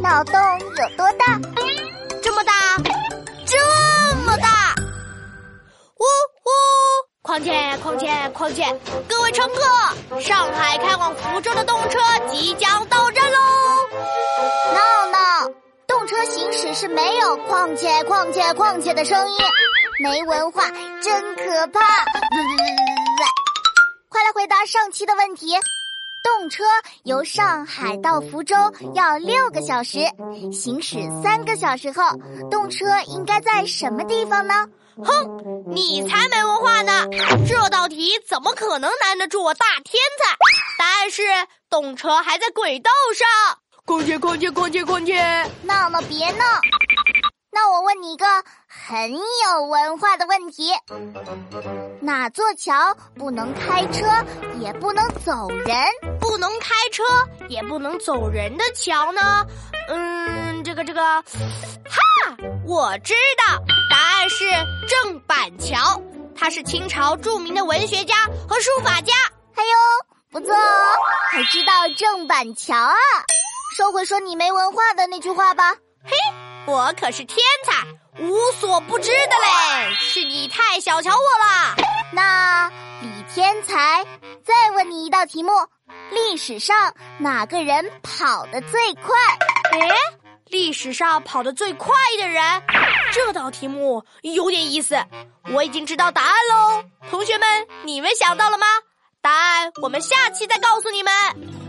脑洞有多大？这么大，这么大！呜呜！况且，况且，况且，各位乘客，上海开往福州的动车即将到站喽！闹闹，动车行驶是没有“况且，况且，况且”的声音，没文化，真可怕！快来回答上期的问题。动车由上海到福州要六个小时，行驶三个小时后，动车应该在什么地方呢？哼，你才没文化呢！这道题怎么可能难得住我大天才？答案是动车还在轨道上。况且，况且，况且，况且，闹闹别闹！那我问你一个很有文化的问题：哪座桥不能开车，也不能走人？不能开车，也不能走人的桥呢？嗯，这个这个，哈，我知道，答案是郑板桥。他是清朝著名的文学家和书法家。哎呦，不错哦，还知道郑板桥啊！收回说你没文化的那句话吧。嘿。我可是天才，无所不知的嘞！是你太小瞧我了。那李天才，再问你一道题目：历史上哪个人跑得最快？诶，历史上跑得最快的人，这道题目有点意思。我已经知道答案喽，同学们，你们想到了吗？答案我们下期再告诉你们。